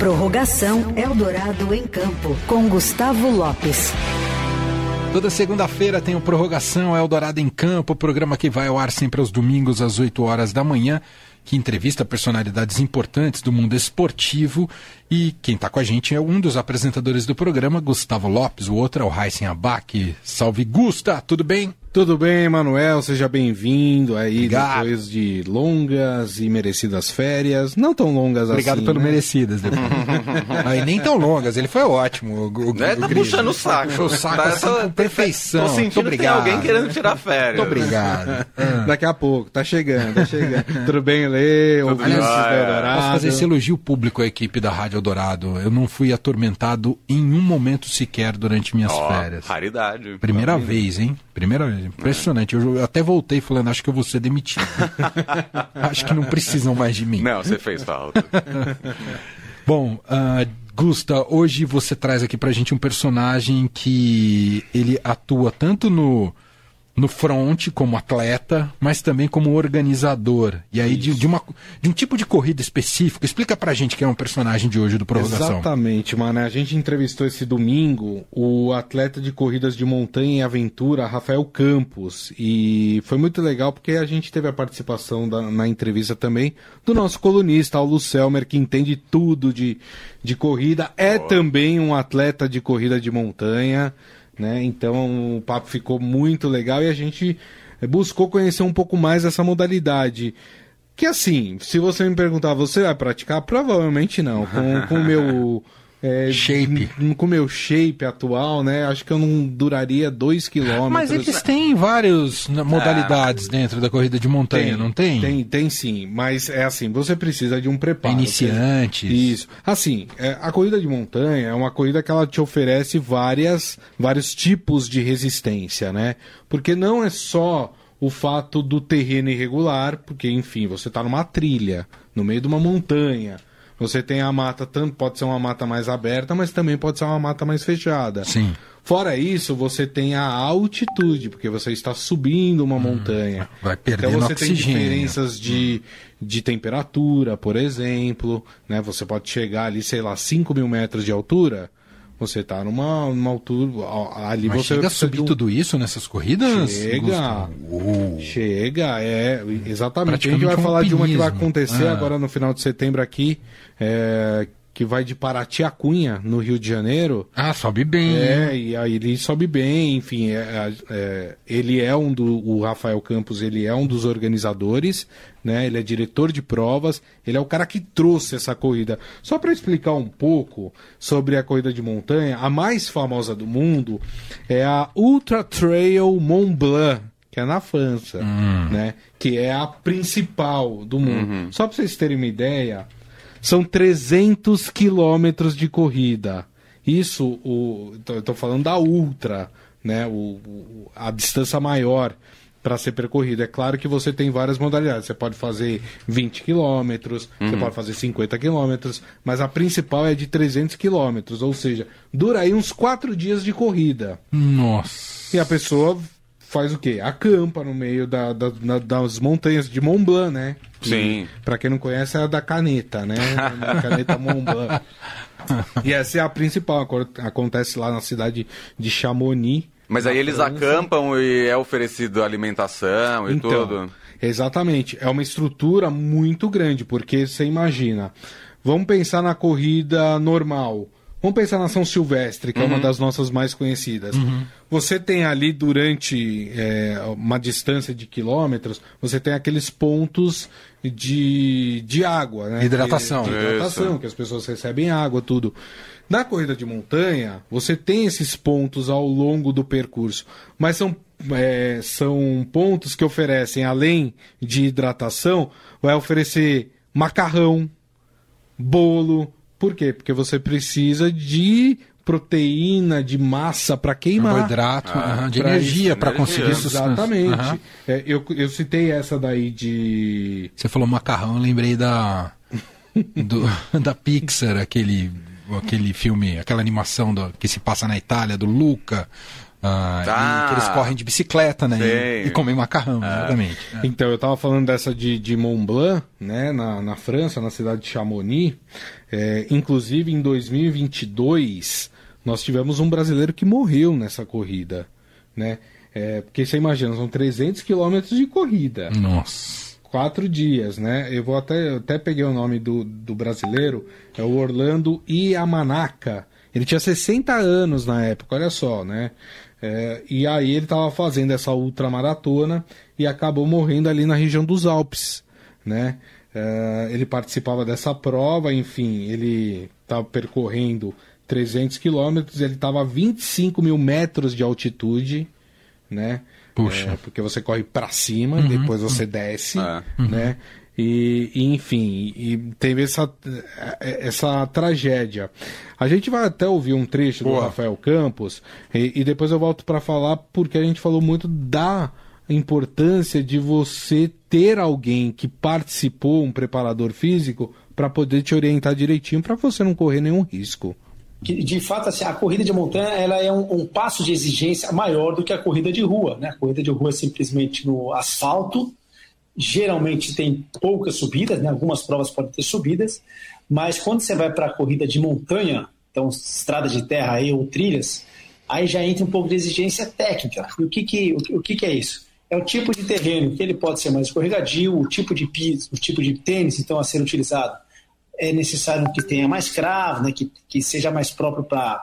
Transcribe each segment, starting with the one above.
Prorrogação Eldorado em Campo, com Gustavo Lopes. Toda segunda-feira tem o Prorrogação Eldorado em Campo, programa que vai ao ar sempre aos domingos às 8 horas da manhã, que entrevista personalidades importantes do mundo esportivo. E quem está com a gente é um dos apresentadores do programa, Gustavo Lopes, o outro é o Raíssen Abac. Salve, Gusta, tudo bem? Tudo bem, Manuel? Seja bem-vindo aí Obrigado. depois de longas e merecidas férias. Não tão longas Obrigado assim. pelo né? merecidas. depois. Aí nem tão longas, ele foi ótimo. O, o, Né? Tá Gris. puxando o saco. Puxou o saco Tá- assim, tô- com perfeição. Tô Muito sentindo que tem obrigado. alguém querendo tirar férias. Muito obrigado. Ah. Daqui a pouco, tá chegando, tá chegando. Tudo bem, Lê? Ouvintes é. Eldorado? Posso fazer esse elogio público à equipe da Rádio Eldorado. Eu não fui atormentado em um momento sequer durante minhas Ó, férias. raridade. Primeira vez, hein? Primeira vez. Impressionante. Eu, eu até voltei falando, acho que eu vou ser demitido. acho que não precisam mais de mim. Não, você fez falta. Bom, ah, Gusta, hoje você traz aqui pra gente um personagem que ele atua tanto no, no front como atleta, mas também como organizador. E aí de, de uma, de um tipo de corrida específico. Explica pra gente quem é um personagem de hoje do Prorrogação. Exatamente, mano. A gente entrevistou esse domingo o atleta de corridas de montanha e aventura, Rafael Campos. E foi muito legal porque a gente teve a participação da- na entrevista também do nosso colunista, Paulo Selmer, que entende tudo de, de corrida. É também um atleta de corrida de montanha, né? Então o papo ficou muito legal e a gente buscou conhecer um pouco mais essa modalidade. Que assim, se você me perguntar, você vai praticar? Provavelmente não. Com com o meu. é, Shape. Com o meu shape atual, né? Acho que eu não duraria dois quilômetros. Mas eles têm várias né, modalidades dentro da corrida de montanha, não tem? Tem, tem sim. Mas é assim, você precisa de um preparo. Iniciantes. Isso. Assim, é, a corrida de montanha é uma corrida que ela te oferece várias, vários tipos de resistência, né? Porque não é só o fato do terreno irregular, porque, enfim, você está numa trilha, no meio de uma montanha. Você tem a mata, tanto pode ser uma mata mais aberta, mas também pode ser uma mata mais fechada. Sim. Fora isso, você tem a altitude, porque você está subindo uma montanha. Hum, vai perdendo então você tem oxigênio. diferenças de, de temperatura, por exemplo. Né? Você pode chegar ali, sei lá, 5 mil metros de altura. Você está numa, numa altura. Ali Mas você chega a subir tudo isso nessas corridas? Chega. Uou. Chega, é, exatamente. A gente vai um falar de uma que vai acontecer Ah. agora no final de setembro aqui, é, que vai de Paraty a Cunha, no Rio de Janeiro. Ah, sobe bem. É, e aí ele sobe bem, enfim, é, é, ele é um do, o Rafael Campos, ele é um dos organizadores, né? Ele é diretor de provas, ele é o cara que trouxe essa corrida. Só para explicar um pouco sobre a corrida de montanha, a mais famosa do mundo é a Ultra Trail Mont Blanc, que é na França, né? Que é a principal do mundo. Só para vocês terem uma ideia, são 300 quilômetros de corrida. Isso, o, tô falando da ultra, né? O, o- a distância maior para ser percorrida. É claro que você tem várias modalidades. Você pode fazer 20 quilômetros, você pode fazer 50 quilômetros, mas a principal é de 300 quilômetros, ou seja, dura aí uns 4 dias de corrida. Nossa. E a pessoa faz o quê? Acampa no meio da- da- na- das montanhas de Mont Blanc, né? Sim. Para quem não conhece, é a da caneta, né? A caneta Mont Blanc. E essa é a principal, acontece lá na cidade de Chamonix. Mas aí eles acampam e é oferecido alimentação e Então, tudo. exatamente. É uma estrutura muito grande, porque você imagina. Vamos pensar na corrida normal. Vamos pensar na São Silvestre, que é uma das nossas mais conhecidas. Você tem ali durante é, uma distância de quilômetros, você tem aqueles pontos de, de água, né? Hidratação. De, de hidratação, Isso. que as pessoas recebem água, tudo. Na corrida de montanha, você tem esses pontos ao longo do percurso, mas são, é, são pontos que oferecem, além de hidratação, vai oferecer macarrão, bolo. Por quê? Porque você precisa de proteína, de massa para queimar. Carboidrato, aham, de pra energia para energia. conseguir sustância. Exatamente. Aham. É, eu, eu citei essa daí de. Você falou macarrão, eu lembrei da do- da Pixar, aquele aquele filme, aquela animação do- que se passa na Itália do Luca, Ah, Ah. e que eles correm de bicicleta, né? E, e comem macarrão, exatamente. É. Então, eu tava falando dessa de, de Mont Blanc, né, na, na França, na cidade de Chamonix. É, inclusive, em 2022, nós tivemos um brasileiro que morreu nessa corrida, né? É, porque você imagina, são 300 quilômetros de corrida. Nossa. Quatro dias, né? Eu vou até, eu até peguei o nome do, do brasileiro, é o Orlando Yamanaka. Ele tinha 60 anos na época, olha só, né? É, e aí ele estava fazendo essa ultramaratona e acabou morrendo ali na região dos Alpes, né? É, ele participava dessa prova, enfim, ele estava percorrendo 300 quilômetros, ele estava a 25 mil metros de altitude, né? Puxa. É, porque você corre para cima, depois você desce, É. né? E, e, enfim, e teve essa, essa tragédia. A gente vai até ouvir um trecho do. Rafael Campos e, e depois eu volto para falar porque a gente falou muito da importância de você ter alguém que participou, um preparador físico, para poder te orientar direitinho para você não correr nenhum risco. de fato assim, a corrida de montanha ela é um, um passo de exigência maior do que a corrida de rua. Né? A corrida de rua é simplesmente no asfalto, geralmente tem poucas subidas, né? algumas provas podem ter subidas, mas quando você vai para a corrida de montanha, então estrada de terra aí, ou trilhas, aí já entra um pouco de exigência técnica. E o que, que, o, o que, que é isso? É o tipo de terreno, que ele pode ser mais escorregadio, o tipo de piso, o tipo de tênis então a ser utilizado é necessário que tenha mais cravo, né, que, que seja mais próprio para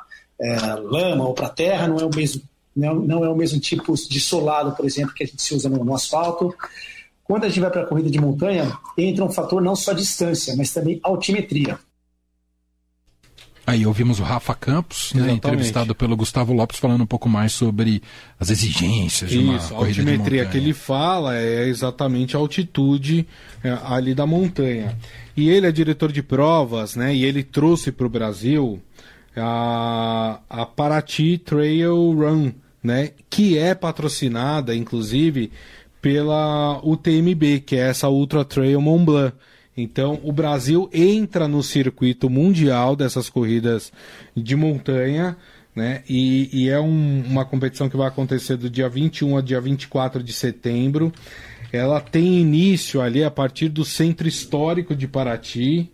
lama ou para terra, não é o mesmo não, não é o mesmo tipo de solado, por exemplo, que a gente se usa no, no asfalto. Quando a gente vai para a corrida de montanha, entra um fator não só distância, mas também altimetria. Aí ouvimos o Rafa Campos, né, entrevistado pelo Gustavo Lopes, falando um pouco mais sobre as exigências de uma Isso, a corrida altimetria que ele fala é exatamente a altitude é, ali da montanha. E ele é diretor de provas, né? E ele trouxe para o Brasil a, a Paraty Trail Run, né? Que é patrocinada, inclusive, pela UTMB, que é essa Ultra Trail Mont Blanc. Então, o Brasil entra no circuito mundial dessas corridas de montanha, né? E, e é um- uma competição que vai acontecer do dia 21 a dia 24 de setembro. Ela tem início ali a partir do centro histórico de Paraty,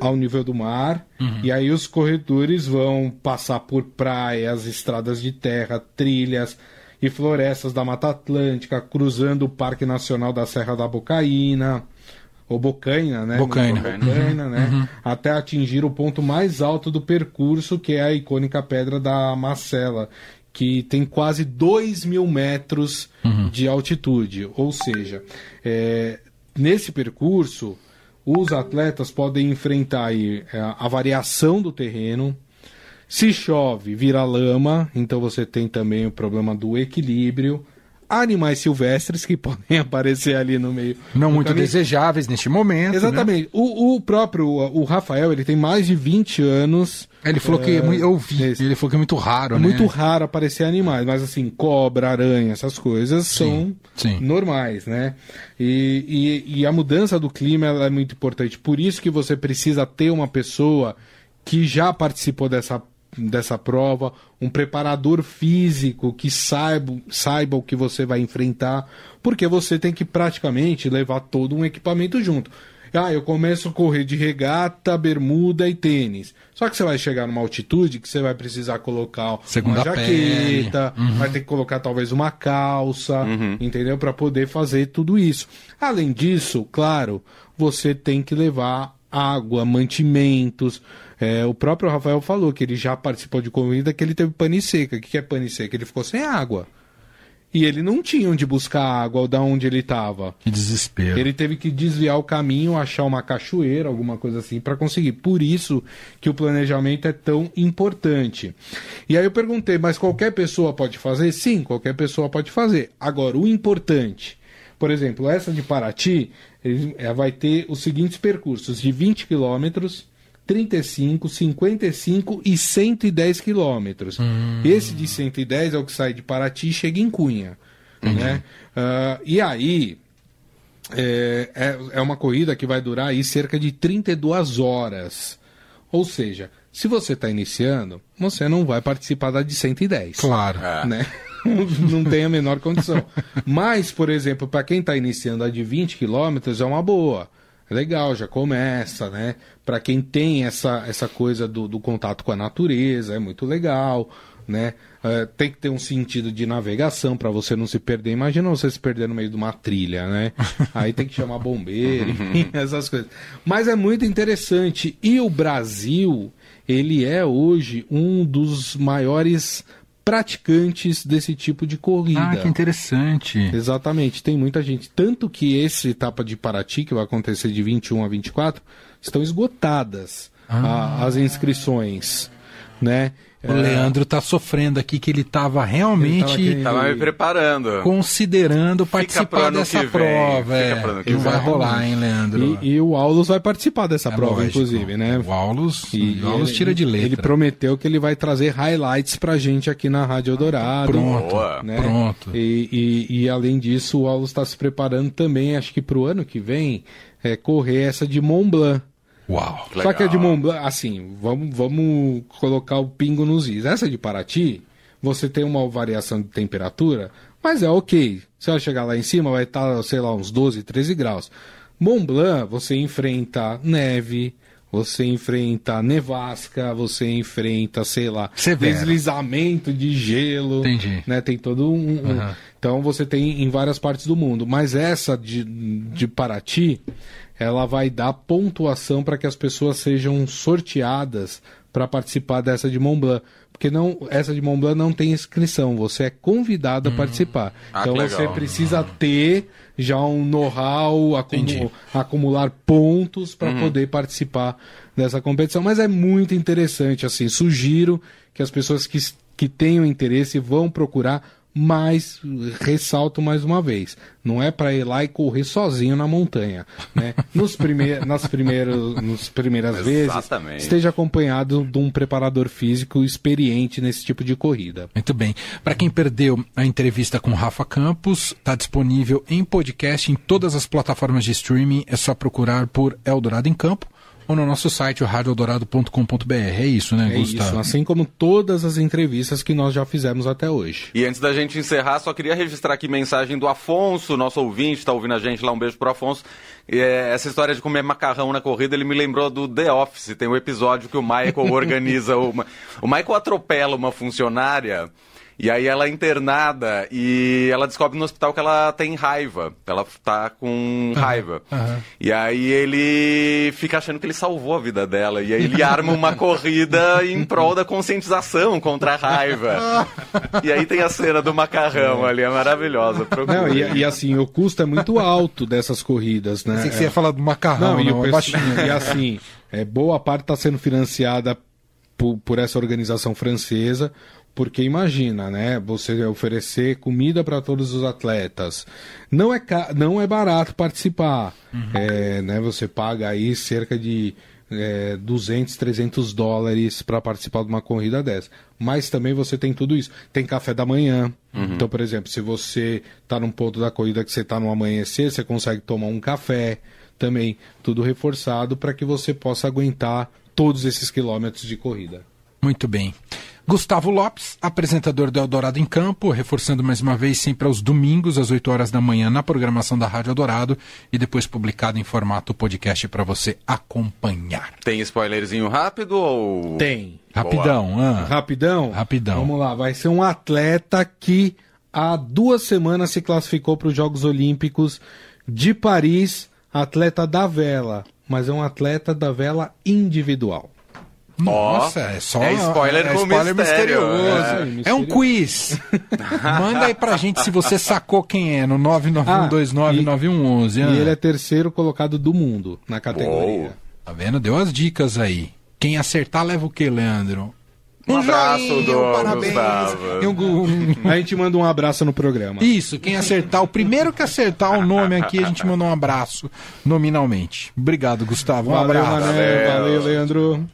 ao nível do mar. E aí os corredores vão passar por praias, estradas de terra, trilhas e florestas da Mata Atlântica, cruzando o Parque Nacional da Serra da Bocaína. Ou Bocaina, né? Bocaina. Bocaina, né? Até atingir o ponto mais alto do percurso, que é a icônica Pedra da Macela, que tem quase 2 mil metros de altitude. Ou seja, é, nesse percurso, os atletas podem enfrentar aí, é, a variação do terreno. Se chove, vira lama, então você tem também o problema do equilíbrio. Animais silvestres que podem aparecer ali no meio. Não muito caminho. desejáveis neste momento. né? Exatamente. O, o próprio, o Rafael, ele tem mais de 20 anos. Ele falou que é mui- eu vi, Esse. ele falou que é muito raro, É né? muito raro aparecer animais, mas assim, cobra, aranha, essas coisas são sim. normais, né? E, e, e a mudança do clima é muito importante. Por isso que você precisa ter uma pessoa que já participou dessa, dessa prova, um preparador físico que saiba, saiba o que você vai enfrentar, porque você tem que praticamente levar todo um equipamento junto. Ah, eu começo a correr de regata, bermuda e tênis. Só que você vai chegar numa altitude que você vai precisar colocar Segunda uma jaqueta, vai ter que colocar talvez uma calça, entendeu? Para poder fazer tudo isso. Além disso, claro, você tem que levar água, mantimentos. É, o próprio Rafael falou que ele já participou de corrida que ele teve pane seca. O que é pane seca? Ele ficou sem água. E ele não tinha onde buscar água da onde ele estava. Que desespero. Ele teve que desviar o caminho, achar uma cachoeira, alguma coisa assim, para conseguir. Por isso que o planejamento é tão importante. E aí eu perguntei, mas qualquer pessoa pode fazer? Sim, qualquer pessoa pode fazer. Agora, o importante, por exemplo, essa de Paraty, vai ter os seguintes percursos: de 20 quilômetros. 35, 55 e 110 quilômetros. Esse de 110 é o que sai de Paraty e chega em Cunha. Né? Ah, e aí, é, é, é uma corrida que vai durar aí cerca de 32 horas. Ou seja, se você está iniciando, você não vai participar da de 110. Claro. É. Né? não tem a menor condição. Mas, por exemplo, para quem está iniciando a de 20 quilômetros, é uma boa. É legal, já começa, né? Para quem tem essa, essa coisa do, do contato com a natureza, é muito legal, né? É, tem que ter um sentido de navegação para você não se perder. Imagina você se perder no meio de uma trilha, né? Aí tem que chamar bombeiro, enfim, essas coisas. Mas é muito interessante. E o Brasil, ele é hoje um dos maiores praticantes desse tipo de corrida. Ah, que interessante. Exatamente, tem muita gente. Tanto que esse etapa de Paraty, que vai acontecer de 21 a 24, estão esgotadas a- as inscrições, né? O Leandro tá sofrendo aqui que ele tava realmente Ele tava Tava me preparando. considerando participar dessa prova. fica É, que não vai vem. rolar, hein, Leandro? E, e o Aulus vai participar dessa É prova, lógico. inclusive, né? O Aulus, E o Aulus ele- tira de letra. Ele prometeu que ele vai trazer highlights pra gente aqui na Rádio Eldorado. Pronto, né? pronto. E, e- e, além disso, o Aulus está se preparando também, acho que pro ano que vem, é, correr essa de Mont Blanc. Uau. Legal. Só que a de Mont Blanc, assim, vamos, vamos colocar o pingo nos is. Essa de Paraty, você tem uma variação de temperatura, mas é ok. Você vai chegar lá em cima, vai estar, sei lá, uns 12, 13 graus. Mont Blanc, você enfrenta neve, você enfrenta nevasca, você enfrenta, sei lá, Severo. deslizamento de gelo. Entendi. Né? Tem todo um. um- Aham. Então você tem em várias partes do mundo. Mas essa de, de Paraty, ela vai dar pontuação para que as pessoas sejam sorteadas para participar dessa de Mont Blanc. Porque não, essa de Mont Blanc não tem inscrição, você é convidado a participar. Ah, então você precisa ter já um know-how, acumular pontos para poder participar dessa competição. Mas é muito interessante, assim, sugiro que as pessoas que, que tenham interesse vão procurar mas ressalto mais uma vez, não é para ir lá e correr sozinho na montanha, né? Nos primeiros, nas primeiros, nos primeiras vezes, esteja acompanhado de um preparador físico experiente nesse tipo de corrida. Muito bem. Para quem perdeu a entrevista com Rafa Campos, está disponível em podcast em todas as plataformas de streaming. É só procurar por Eldorado em Campo ou no nosso site, o radioeldorado.com.br. É isso, né, É Gustavo? isso, assim como todas as entrevistas que nós já fizemos até hoje. E antes da gente encerrar, só queria registrar aqui mensagem do Afonso, nosso ouvinte, tá ouvindo a gente lá, um beijo pro Afonso. E, é, essa história de comer macarrão na corrida, ele me lembrou do The Office. Tem um episódio que o Michael organiza uma... O Michael atropela uma funcionária... E aí ela é internada e ela descobre no hospital que ela tem raiva. Ela tá com raiva. E aí ele fica achando que ele salvou a vida dela. E aí ele arma uma corrida em prol da conscientização contra a raiva. E aí tem a cena do macarrão ali, é maravilhosa. Não, e, e assim, o custo é muito alto dessas corridas, né? Pensei que você ia falar do macarrão, Não, e, não, o é baixinho. e assim, é, boa parte está sendo financiada por, por essa organização francesa, porque imagina, né? Você oferecer comida para todos os atletas. Não é, ca- não é barato participar. É, né, você paga aí cerca de é, 200, 300 dólares para participar de uma corrida dessa. Mas também você tem tudo isso. Tem café da manhã. Então, por exemplo, se você está num ponto da corrida que você está no amanhecer, você consegue tomar um café também. Tudo reforçado para que você possa aguentar todos esses quilômetros de corrida. Muito bem. Gustavo Lopes, apresentador do Eldorado em Campo, reforçando mais uma vez sempre aos domingos, às 8 horas da manhã, na programação da Rádio Eldorado e depois publicado em formato podcast para você acompanhar. Tem spoilerzinho rápido ou. Tem. Rapidão, ah. Rapidão? Rapidão. Vamos lá, vai ser um atleta que há duas semanas se classificou para os Jogos Olímpicos de Paris, atleta da vela, mas é um atleta da vela individual. Nossa, é só é spoiler com mistério, misterioso. é. É, um quiz. Manda aí pra gente se você sacou quem é no 991299111. E ah. ele é terceiro colocado do mundo na categoria. Uou. Tá vendo? Deu as dicas aí. Quem acertar leva o quê, Leandro? Um abraço joinha, do um parabéns. E um- um- A gente manda um abraço no programa. Isso, quem acertar, o primeiro que acertar o nome aqui, a gente manda um abraço nominalmente. Obrigado, Gustavo. Um Valeu, abraço. Mané. Valeu, Leandro.